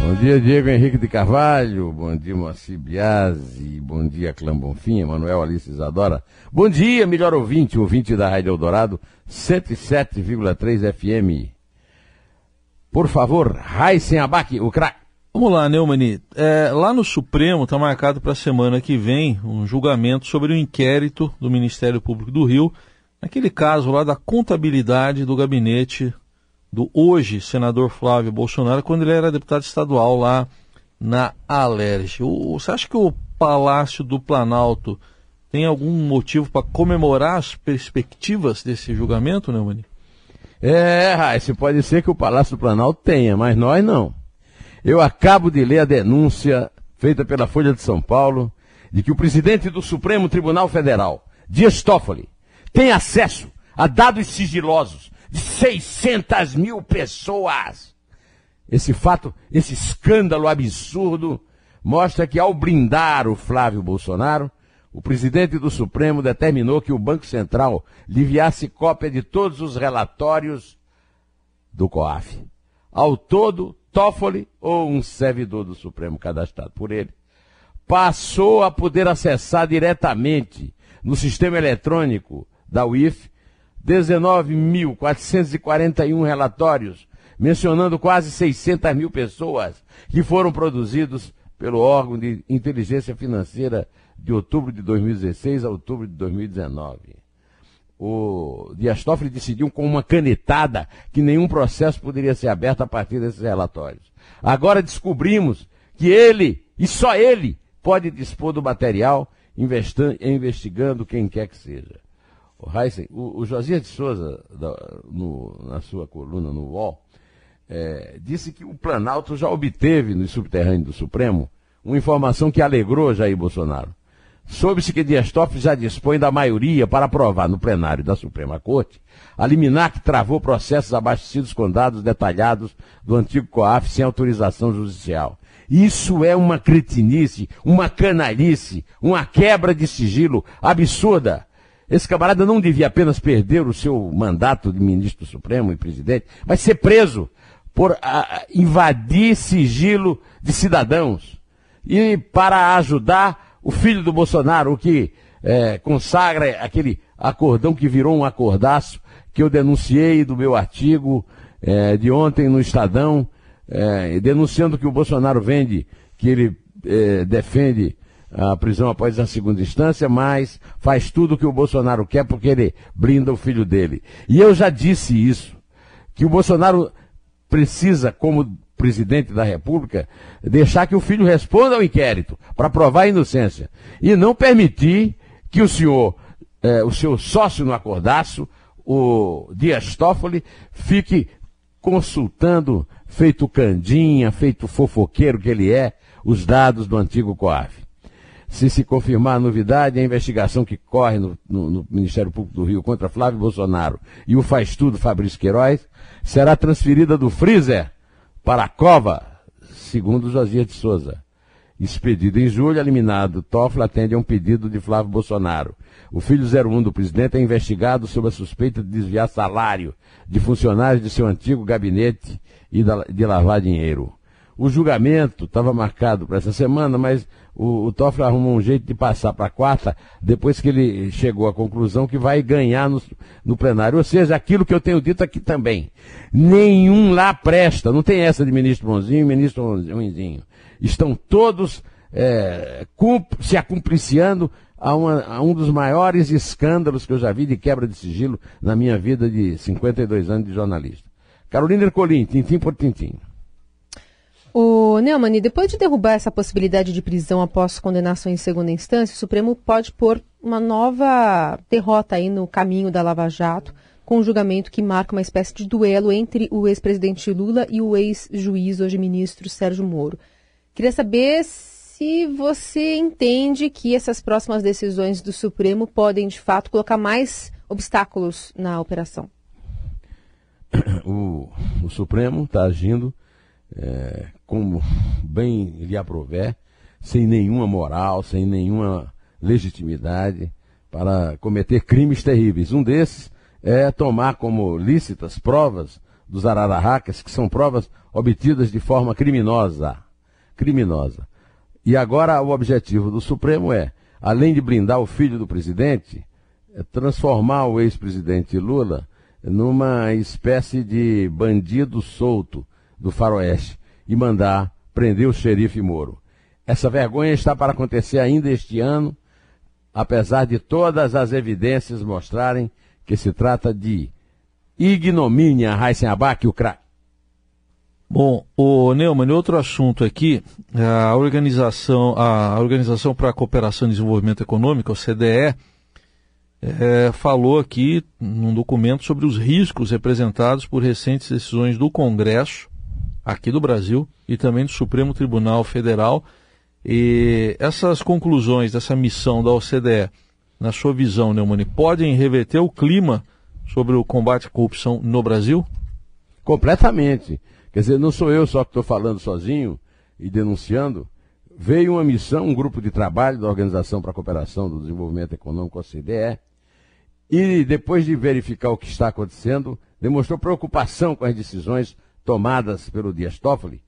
Bom dia, Diego Henrique de Carvalho. Bom dia, Moacir Biasi. Bom dia, Clã Bonfim, Emanuel Alice Isadora. Bom dia, melhor ouvinte, ouvinte da Rádio Eldorado, 107,3 FM. Por favor, Raíssen Abac, o craque. Vamos lá, Neumani. É, lá no Supremo está marcado para a semana que vem um julgamento sobre o inquérito do Ministério Público do Rio, naquele caso lá da contabilidade do gabinete do hoje senador Flávio Bolsonaro, quando ele era deputado estadual lá na Alerj. Você acha que o Palácio do Planalto tem algum motivo para comemorar as perspectivas desse julgamento, Neumani? É, Raíssa, pode ser que o Palácio do Planalto tenha, mas nós não. Eu acabo de ler a denúncia feita pela Folha de São Paulo de que o presidente do Supremo Tribunal Federal, Dias Toffoli, tem acesso a dados sigilosos 600 mil pessoas. Esse fato, esse escândalo absurdo, mostra que ao brindar o Flávio Bolsonaro, o presidente do Supremo determinou que o Banco Central lhe enviasse cópia de todos os relatórios do COAF. Ao todo, Toffoli, ou um servidor do Supremo cadastrado por ele, passou a poder acessar diretamente no sistema eletrônico da UIF 19.441 relatórios, mencionando quase 600 mil pessoas que foram produzidos pelo órgão de inteligência financeira de outubro de 2016 a outubro de 2019 o Dias Toffoli decidiu com uma canetada que nenhum processo poderia ser aberto a partir desses relatórios. Agora descobrimos que ele, e só ele, pode dispor do material investigando quem quer que seja. O, Heisen, o, o de Souza, da, no, na sua coluna no UOL, é, disse que o Planalto já obteve no subterrâneo do Supremo uma informação que alegrou Jair Bolsonaro. Soube-se que Dias Toffoli já dispõe da maioria para aprovar no plenário da Suprema Corte a liminar que travou processos abastecidos com dados detalhados do antigo COAF sem autorização judicial. Isso é uma cretinice, uma canalice, uma quebra de sigilo absurda. Esse camarada não devia apenas perder o seu mandato de ministro supremo e presidente, mas ser preso por a, invadir sigilo de cidadãos. E para ajudar o filho do Bolsonaro, o que é, consagra aquele acordão que virou um acordaço que eu denunciei do meu artigo é, de ontem no Estadão, é, denunciando que o Bolsonaro vende, que ele defende a prisão após a segunda instância, mas faz tudo o que o Bolsonaro quer porque ele blinda o filho dele. E eu já disse isso, que o Bolsonaro precisa, como presidente da República deixar que o filho responda ao inquérito para provar a inocência e não permitir que o senhor, eh, o seu sócio no acordaço, o Dias Toffoli, fique consultando, feito candinha, feito fofoqueiro que ele é, os dados do antigo COAF. Se se confirmar a novidade, a investigação que corre no, no, no Ministério Público do Rio contra Flávio Bolsonaro e o faz tudo Fabrício Queiroz será transferida do freezer para a cova, segundo Josias de Souza. Expedido em julho, eliminado, Toffoli atende a um pedido de Flávio Bolsonaro. O filho 01 do presidente é investigado sob a suspeita de desviar salário de funcionários de seu antigo gabinete e de lavar dinheiro. O julgamento estava marcado para essa semana, mas o, o Toffoli arrumou um jeito de passar para quarta, depois que ele chegou à conclusão que vai ganhar no, no, plenário. Ou seja, aquilo que eu tenho dito aqui também. Nenhum lá presta. Não tem essa de ministro bonzinho e ministro ruimzinho. Estão todos é, se acumpliciando a, uma, a, um dos maiores escândalos que eu já vi de quebra de sigilo na minha vida de 52 anos de jornalista. Carolina Ercolim, tintim por tintim. O Neumann, depois de derrubar essa possibilidade de prisão após condenação em segunda instância, o Supremo pode pôr uma nova derrota aí no caminho da Lava Jato, com um julgamento que marca uma espécie de duelo entre o ex-presidente Lula e o ex-juiz, hoje ministro Sérgio Moro. Queria saber se você entende que essas próximas decisões do Supremo podem, de fato, colocar mais obstáculos na operação. O, o Supremo está agindo é, como bem lhe aprover, sem nenhuma moral, sem nenhuma legitimidade para cometer crimes terríveis. Um desses é tomar como lícitas provas dos arararracas, que são provas obtidas de forma criminosa. Criminosa. E agora o objetivo do Supremo é, além de blindar o filho do presidente, é transformar o ex-presidente Lula numa espécie de bandido solto do faroeste e mandar prender o xerife Moro. Essa vergonha está para acontecer ainda este ano, apesar de todas as evidências mostrarem que se trata de ignomínia, Raíssen Abac, o craque. Bom, o Neumann, outro assunto aqui, a organização, a Organização para a Cooperação e Desenvolvimento Econômico, a CDE, é, falou aqui num documento sobre os riscos representados por recentes decisões do Congresso, aqui do Brasil, e também do Supremo Tribunal Federal. E essas conclusões dessa missão da OCDE, na sua visão, Neumann, podem reverter o clima sobre o combate à corrupção no Brasil? Completamente. Quer dizer, não sou eu só que estou falando sozinho e denunciando. Veio uma missão, um grupo de trabalho da Organização para a Cooperação do Desenvolvimento Econômico, OCDE, e depois de verificar o que está acontecendo, demonstrou preocupação com as decisões tomadas pelo Dias Toffoli,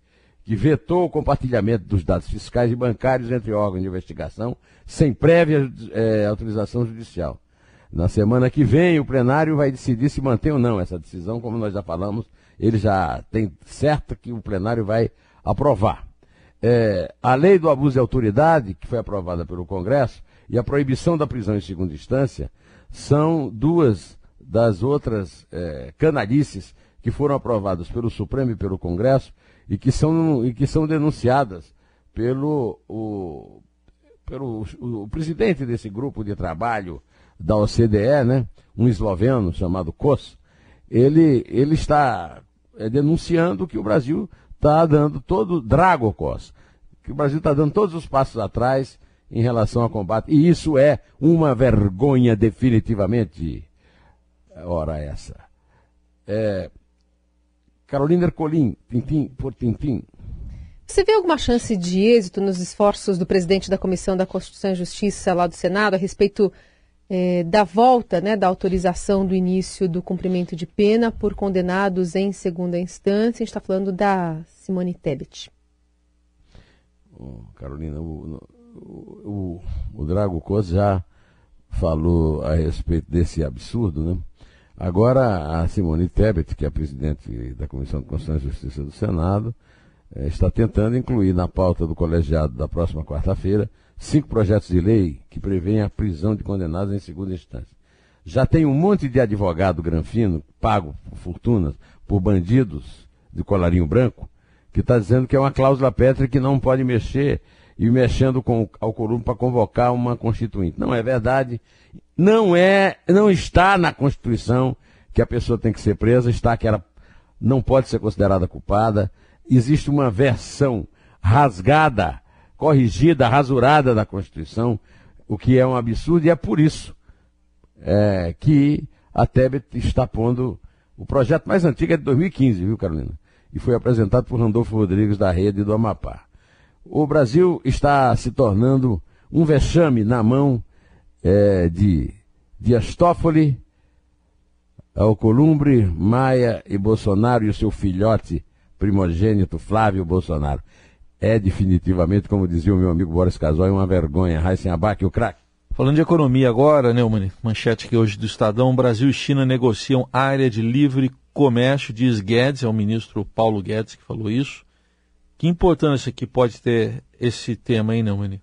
que vetou o compartilhamento dos dados fiscais e bancários entre órgãos de investigação sem prévia é, autorização judicial. Na semana que vem, o plenário vai decidir se mantém ou não essa decisão, como nós já falamos, ele já tem certo que o plenário vai aprovar. É, a lei do abuso de autoridade, que foi aprovada pelo Congresso, e a proibição da prisão em segunda instância, são duas das outras é, canalices que foram aprovadas pelo Supremo e pelo Congresso e que são, e que são denunciadas pelo, o, pelo o, o presidente desse grupo de trabalho da OCDE, né, um esloveno chamado Kos, ele, ele está é, denunciando que o Brasil está dando todo, Drago Kos, que o Brasil está dando todos os passos atrás em relação ao combate. E isso é uma vergonha definitivamente. Ora essa. É, Carolina Ercolim, tintim por tintim. Você vê alguma chance de êxito nos esforços do presidente da Comissão da Constituição e Justiça lá do Senado a respeito é, da volta, né, da autorização do início do cumprimento de pena por condenados em segunda instância? A gente está falando da Simone Tebet. Oh, Carolina, o, o, o Drago Costa já falou a respeito desse absurdo, né? Agora, a Simone Tebet, que é a presidente da Comissão de Constituição e Justiça do Senado, eh, está tentando incluir na pauta do colegiado da próxima quarta-feira cinco projetos de lei que prevêem a prisão de condenados em segunda instância. Já tem um monte de advogado granfino, pago por fortunas, por bandidos de colarinho branco, que está dizendo que é uma cláusula pétrea que não pode mexer e mexendo com ao Corum para convocar uma constituinte. Não é verdade. Não é, não está na Constituição que a pessoa tem que ser presa, está que ela não pode ser considerada culpada. Existe uma versão rasgada, corrigida, rasurada da Constituição, o que é um absurdo, e é por isso é, que a Tebet está pondo. O projeto mais antigo é de 2015, viu, Carolina? E foi apresentado por Randolfo Rodrigues da Rede do Amapá. O Brasil está se tornando um vexame na mão é, de Dias Toffoli, Alcolumbre, Maia e Bolsonaro e o seu filhote primogênito Flávio Bolsonaro. É definitivamente, como dizia o meu amigo Boris Casoy, uma vergonha. Raíssen Abac, o craque. Falando de economia agora, Neumann, manchete aqui hoje do Estadão, Brasil e China negociam área de livre comércio, diz Guedes, é o ministro Paulo Guedes que falou isso. Que importância que pode ter esse tema aí, Neumann?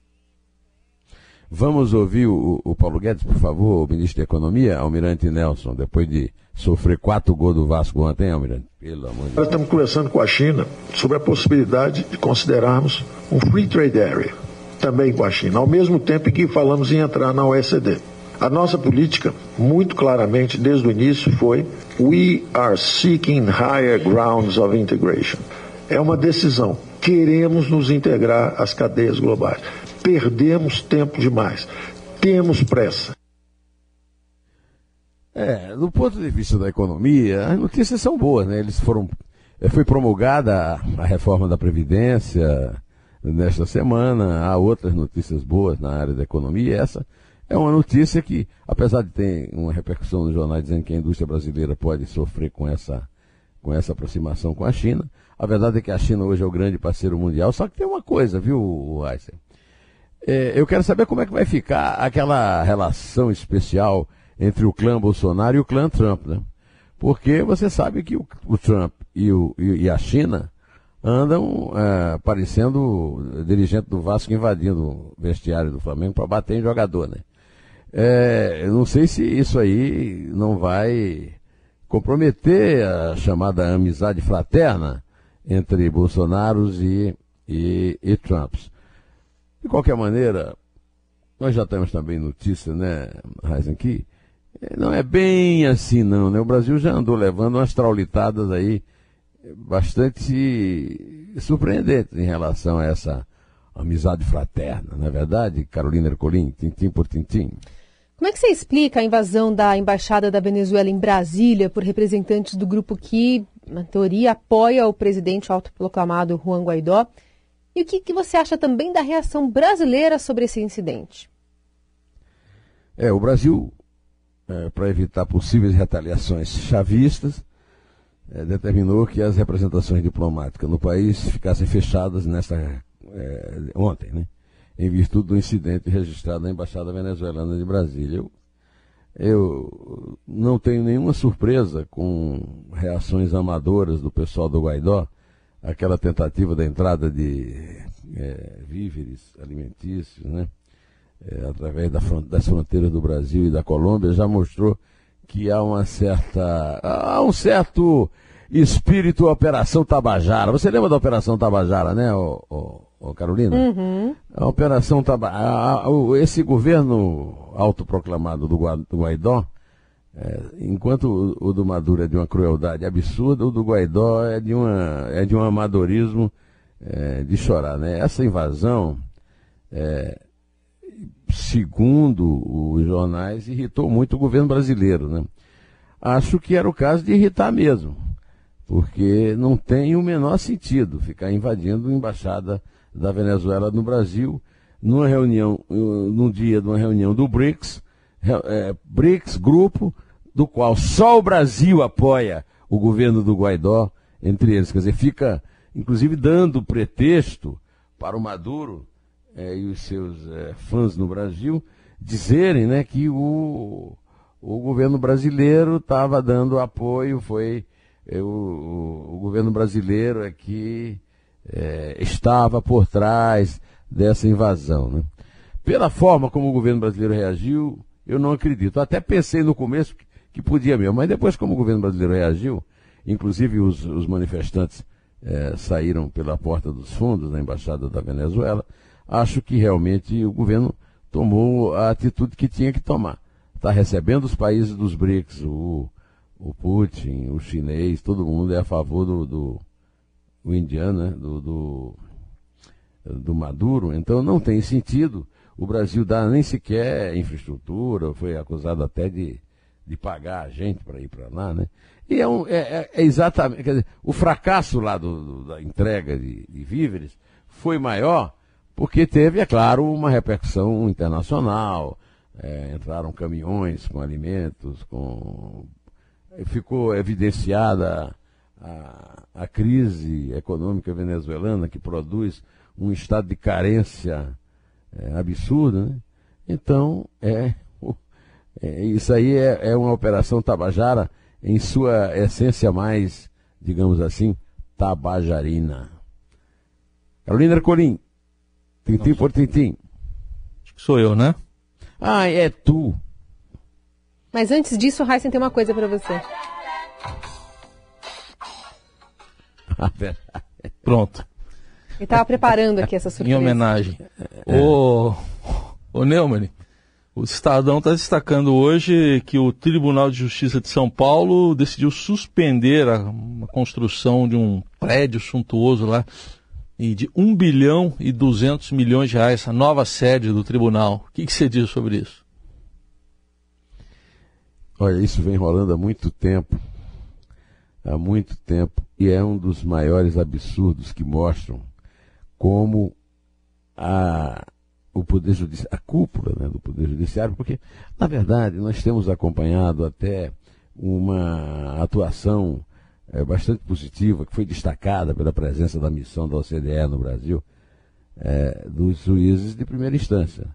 Vamos ouvir o, o, Paulo Guedes, por favor, o ministro da Economia, Almirante Nelson, depois de sofrer quatro gols do Vasco ontem, Almirante. Pelo amor de Nós estamos conversando com a China sobre a possibilidade de considerarmos um Free Trade Area, também com a China, ao mesmo tempo que falamos em entrar na OECD. A nossa política, muito claramente, desde o início, foi We are seeking higher grounds of integration. É uma decisão queremos nos integrar às cadeias globais. Perdemos tempo demais. Temos pressa. É, do ponto de vista da economia, as notícias são boas, né? Eles foram. Eh, foi promulgada a reforma da Previdência nesta semana, há outras notícias boas na área da economia, e essa é uma notícia que, apesar de ter uma repercussão no jornal dizendo que a indústria brasileira pode sofrer com essa, com essa aproximação com a China, a verdade é que a China hoje é o grande parceiro mundial, só que tem uma coisa, viu, Heisen? É, eu quero saber como é que vai ficar aquela relação especial entre o clã Bolsonaro e o clã Trump, né? Porque você sabe que o, o Trump e, o, e, a China andam é, parecendo dirigente do Vasco invadindo o vestiário do Flamengo para bater em jogador, né? É, eu não sei se isso aí não vai comprometer a chamada amizade fraterna entre Bolsonaros e, e, e Trumps. De qualquer maneira, nós já temos também notícia, né, Heisen, que não é bem assim não, né? O Brasil já andou levando umas traulitadas aí bastante surpreendentes em relação a essa amizade fraterna, não é verdade, Carolina Ercolim, tintim por tintim? Como é que você explica a invasão da Embaixada da Venezuela em Brasília por representantes do grupo que, na teoria, apoia o presidente autoproclamado Juan Guaidó? E o que, que você acha também da reação brasileira sobre esse incidente? É, o Brasil, é, para evitar possíveis retaliações chavistas, é, determinou que as representações diplomáticas no país ficassem fechadas nesta é, ontem, né? em virtude do incidente registrado na Embaixada Venezuelana de Brasília. Eu, eu não tenho nenhuma surpresa com reações amadoras do pessoal do Guaidó, aquela tentativa da entrada de é, víveres alimentícios, né? É, através da das fronteiras do Brasil e da Colômbia, já mostrou que há uma certa. há um certo espírito Operação Tabajara. Você lembra da Operação Tabajara, né, ô, ô, Carolina? Uhum. A Operação Tabajara. Esse governo autoproclamado do Guaidó, é, enquanto o, o, do Maduro é de uma crueldade absurda, o do Guaidó é de, uma, é de um amadorismo é, de chorar. Né? Essa invasão, é, segundo os jornais, irritou muito o governo brasileiro. Né? Acho que era o caso de irritar mesmo, porque não tem o menor sentido ficar invadindo a embaixada da Venezuela no Brasil numa reunião, num dia de uma reunião do BRICS, é, BRICS, grupo do qual só o Brasil apoia o governo do Guaidó, entre eles. Quer dizer, fica, inclusive, dando pretexto para o Maduro é, e os seus é, fãs no Brasil dizerem né, que o, o governo brasileiro estava dando apoio, foi é, o, o, governo brasileiro é que estava por trás dessa invasão. Né? Pela forma como o governo brasileiro reagiu, eu não acredito. Até pensei no começo que, podia mesmo, mas depois como o governo brasileiro reagiu, inclusive os, os manifestantes é, saíram pela porta dos fundos da embaixada da Venezuela, acho que realmente o governo tomou a atitude que tinha que tomar. Está recebendo os países dos BRICS, o, o Putin, o chinês, todo mundo é a favor do, do o indiano, né? do, do, do Maduro, então não tem sentido o Brasil dar nem sequer infraestrutura, foi acusado até de, de pagar a gente para ir para lá, né? E é, um, é, é, é exatamente, quer dizer, o fracasso lá do, do, da entrega de, de víveres foi maior porque teve, é claro, uma repercussão internacional, é, entraram caminhões com alimentos, com ficou evidenciada a, a crise econômica venezuelana que produz um estado de carência é, absurda, né? Então, é, é, isso aí é, é uma operação Tabajara em sua essência mais, digamos assim, tabajarina. Carolina Ercolim, tintim por tintim. Acho que sou eu, né? Ah, é tu. Mas antes disso, o Heisen tem uma coisa para você. Pronto. Ele estava preparando aqui essa surpresa. Em homenagem. É. O, o Neumann, o Estadão está destacando hoje que o Tribunal de Justiça de São Paulo decidiu suspender a, a construção de um prédio suntuoso lá e de 1 bilhão e 200 milhões de reais, a nova sede do tribunal. O que, que você diz sobre isso? Olha, isso vem rolando há muito tempo. Há muito tempo. E é um dos maiores absurdos que mostram como a, o Poder Judiciário, a cúpula né, do Poder Judiciário, porque, na verdade, nós temos acompanhado até uma atuação é, bastante positiva, que foi destacada pela presença da missão da OCDE no Brasil, é, dos juízes de primeira instância.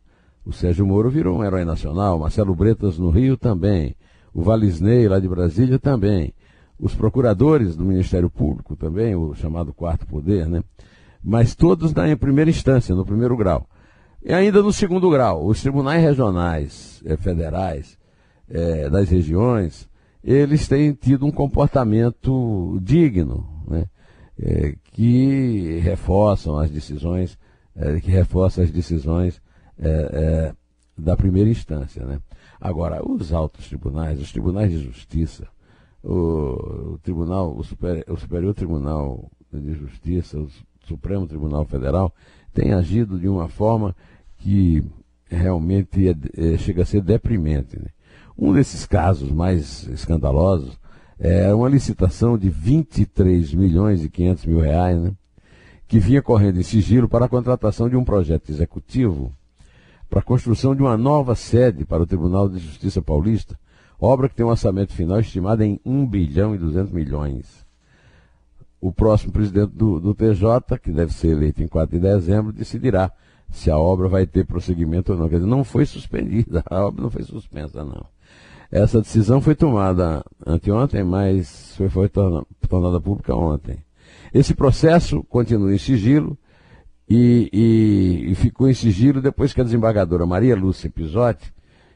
O Sérgio Moro virou um herói nacional, Marcelo Bretas no Rio também, o Valisney lá de Brasília também, os procuradores do Ministério Público também, o chamado quarto poder, né? Mas todos na primeira instância, no primeiro grau. E ainda no segundo grau, os tribunais regionais, eh, federais, eh, das regiões, eles têm tido um comportamento digno, né? Eh, que reforçam as decisões, que reforçam as decisões da primeira instância, né? Agora, os altos tribunais, os tribunais de justiça, o, o tribunal, o, super, o Superior Tribunal de Justiça, o Supremo Tribunal Federal, tem agido de uma forma que realmente é, é, chega a ser deprimente. Né? Um desses casos mais escandalosos é uma licitação de 23 milhões e 500 mil reais, né? que vinha correndo em sigilo para a contratação de um projeto executivo para a construção de uma nova sede para o Tribunal de Justiça Paulista, obra que tem um orçamento final estimado em 1 bilhão e 200 milhões. O próximo presidente do, do TJ, que deve ser eleito em 4 de dezembro, decidirá se a obra vai ter prosseguimento ou não. Quer dizer, não foi suspendida, a obra não foi suspensa, não. Essa decisão foi tomada anteontem, mas foi, foi tornada, pública ontem. Esse processo continua em sigilo, e, e, e, ficou em sigilo depois que a desembargadora Maria Lúcia Pisotti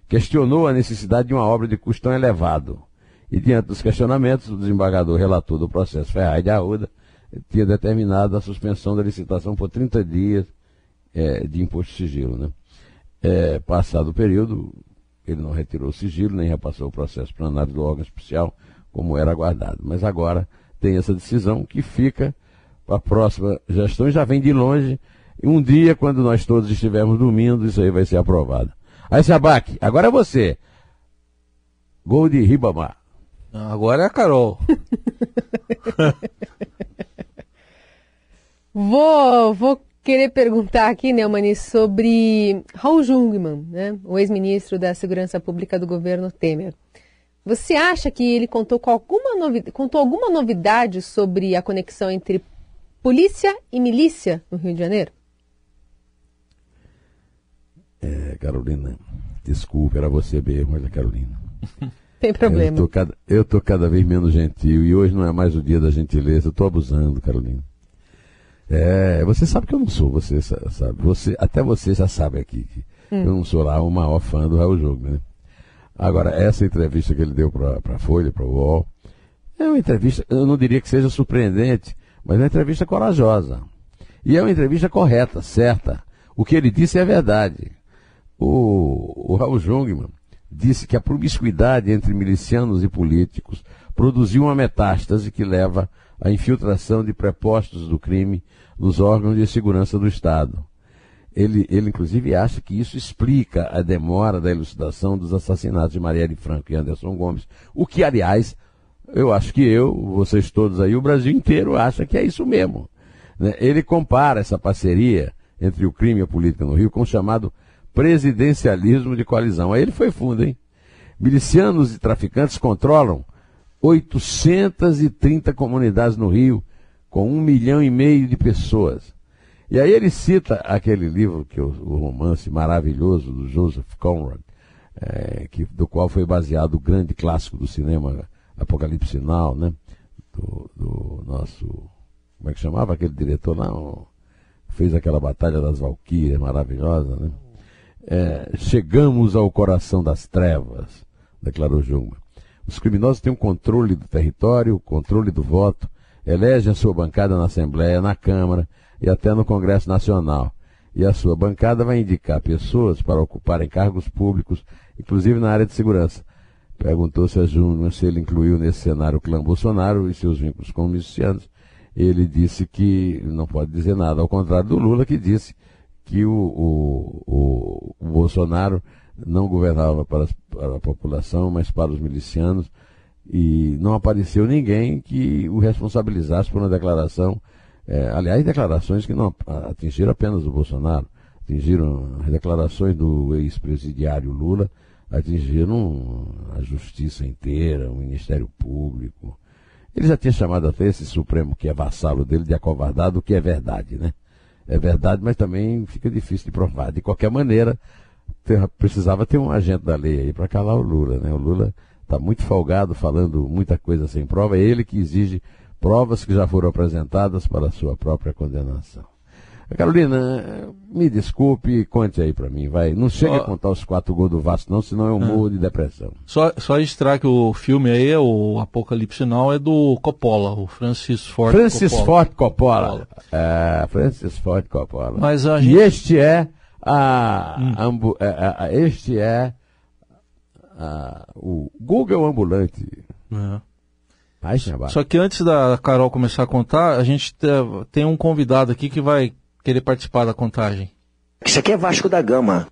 questionou a necessidade de uma obra de custo tão elevado. E diante dos questionamentos, o desembargador relator do processo Ferraz de Arruda tinha determinado a suspensão da licitação por 30 dias é, de imposto de sigilo. Né? É, passado o período, ele não retirou o sigilo, nem repassou o processo para análise do órgão especial, como era aguardado. Mas agora tem essa decisão que fica a próxima gestão já vem de longe. E um dia, quando nós todos estivermos dormindo, isso aí vai ser aprovado. Aí, Sabac, agora é você. Gol de Ribamar. Agora é a Carol. vou, vou querer perguntar aqui, Neumani, sobre Raul Jungmann, né, o ex-ministro da Segurança Pública do governo Temer. Você acha que ele contou, com alguma novidade, contou alguma novidade sobre a conexão entre polícia e milícia no Rio de Janeiro? É, Carolina, desculpe, era você mesmo, olha, Carolina. Tem problema. Eu tô, cada, eu tô cada vez menos gentil e hoje não é mais o dia da gentileza, eu tô abusando, Carolina. É, você sabe que eu não sou, você sabe, você, até você já sabe aqui que hum. eu não sou lá o maior fã do Raul Jogo, né? Agora, essa entrevista que ele deu para a Folha, para o UOL, é uma entrevista, eu não diria que seja surpreendente, mas é uma entrevista corajosa. E é uma entrevista correta, certa. O que ele disse é verdade. O, o Raul Jungmann disse que a promiscuidade entre milicianos e políticos produziu uma metástase que leva à infiltração de prepostos do crime nos órgãos de segurança do Estado. Ele, ele, inclusive, acha que isso explica a demora da elucidação dos assassinatos de Marielle Franco e Anderson Gomes, o que, aliás, eu acho que eu, vocês todos aí, o Brasil inteiro acha que é isso mesmo. Né? Ele compara essa parceria entre o crime e a política no Rio com o chamado presidencialismo de coalizão. Aí ele foi fundo, hein? Milicianos e traficantes controlam 830 comunidades no Rio, com um milhão e meio de pessoas. E aí ele cita aquele livro, que é o, romance maravilhoso do Joseph Conrad, é, que, do qual foi baseado o grande clássico do cinema Apocalipse Sinal, né? Do, do, nosso. Como é que chamava aquele diretor lá? fez aquela Batalha das Valquírias maravilhosa, né? É, chegamos ao coração das trevas, declarou Jungmann. Os criminosos têm o um controle do território, o controle do voto, elegem a sua bancada na Assembleia, na Câmara e até no Congresso Nacional. E a sua bancada vai indicar pessoas para ocuparem cargos públicos, inclusive na área de segurança. Perguntou-se a Júnior se ele incluiu nesse cenário o clã Bolsonaro e seus vínculos com milicianos. ele disse que não pode dizer nada, ao contrário do Lula, que disse que o, o, o, o Bolsonaro não governava para, para, a população, mas para os milicianos, e não apareceu ninguém que o responsabilizasse por uma declaração, é, aliás, declarações que não atingiram apenas o Bolsonaro, atingiram as declarações do ex-presidiário Lula, atingiram a justiça inteira, o Ministério Público. Ele já tinha chamado até esse Supremo, que é vassalo dele, de acovardado, o que é verdade, né? É verdade, mas também fica difícil de provar. De qualquer maneira, precisava ter um agente da lei aí para calar o Lula, né? O Lula está muito folgado, falando muita coisa sem prova. É ele que exige provas que já foram apresentadas para a sua própria condenação. Carolina, me desculpe, conte aí para mim, vai. Não chega a contar os quatro gols do Vasco, não, senão eu é. morro de depressão. Só, só registrar que o filme aí, o Apocalipse Now, é do Coppola, o Francis Ford Francis Coppola. Ford Coppola. Coppola. É, Francis Ford Coppola. Mas a gente... E este é a, hum. ambu, a, é, a, este é a, o Google ambulante. É. Só que antes da Carol começar a contar, a gente tem um convidado aqui que vai querer participar da contagem? Isso aqui é Vasco da Gama.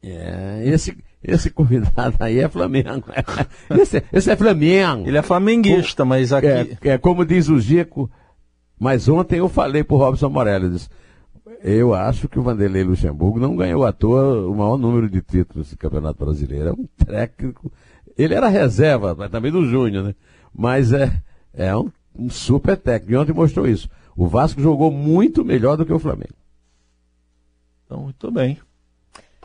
É, esse, esse convidado aí é Flamengo. esse, esse é Flamengo. Ele é flamenguista, mas aqui. É, é, como diz o Gico, mas ontem eu falei pro Robson Morelli, eu acho que o Vanderlei Luxemburgo não ganhou à toa o maior número de títulos do Campeonato Brasileiro. É um técnico. Ele era reserva, mas também do Júnior, né? Mas é, é um, um super técnico. E ontem mostrou isso. O Vasco jogou muito melhor do que o Flamengo. Então, muito bem.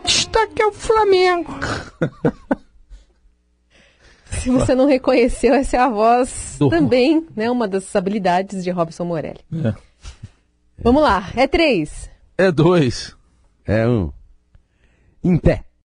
Está aqui é o Flamengo. Se você não reconheceu, essa é a voz do... também, né? Uma das habilidades de Robson Morelli. É. Vamos lá, é três. É dois. É um. Em pé.